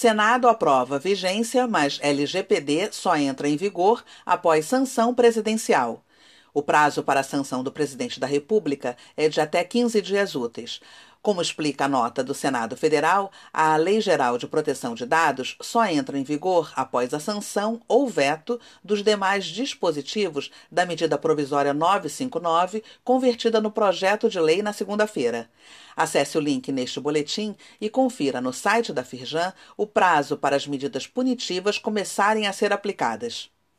Senado aprova vigência, mas LGPD só entra em vigor após sanção presidencial. O prazo para a sanção do presidente da República é de até 15 dias úteis. Como explica a nota do Senado Federal, a Lei Geral de Proteção de Dados só entra em vigor após a sanção ou veto dos demais dispositivos da medida provisória 959, convertida no projeto de lei na segunda-feira. Acesse o link neste boletim e confira no site da Firjan o prazo para as medidas punitivas começarem a ser aplicadas.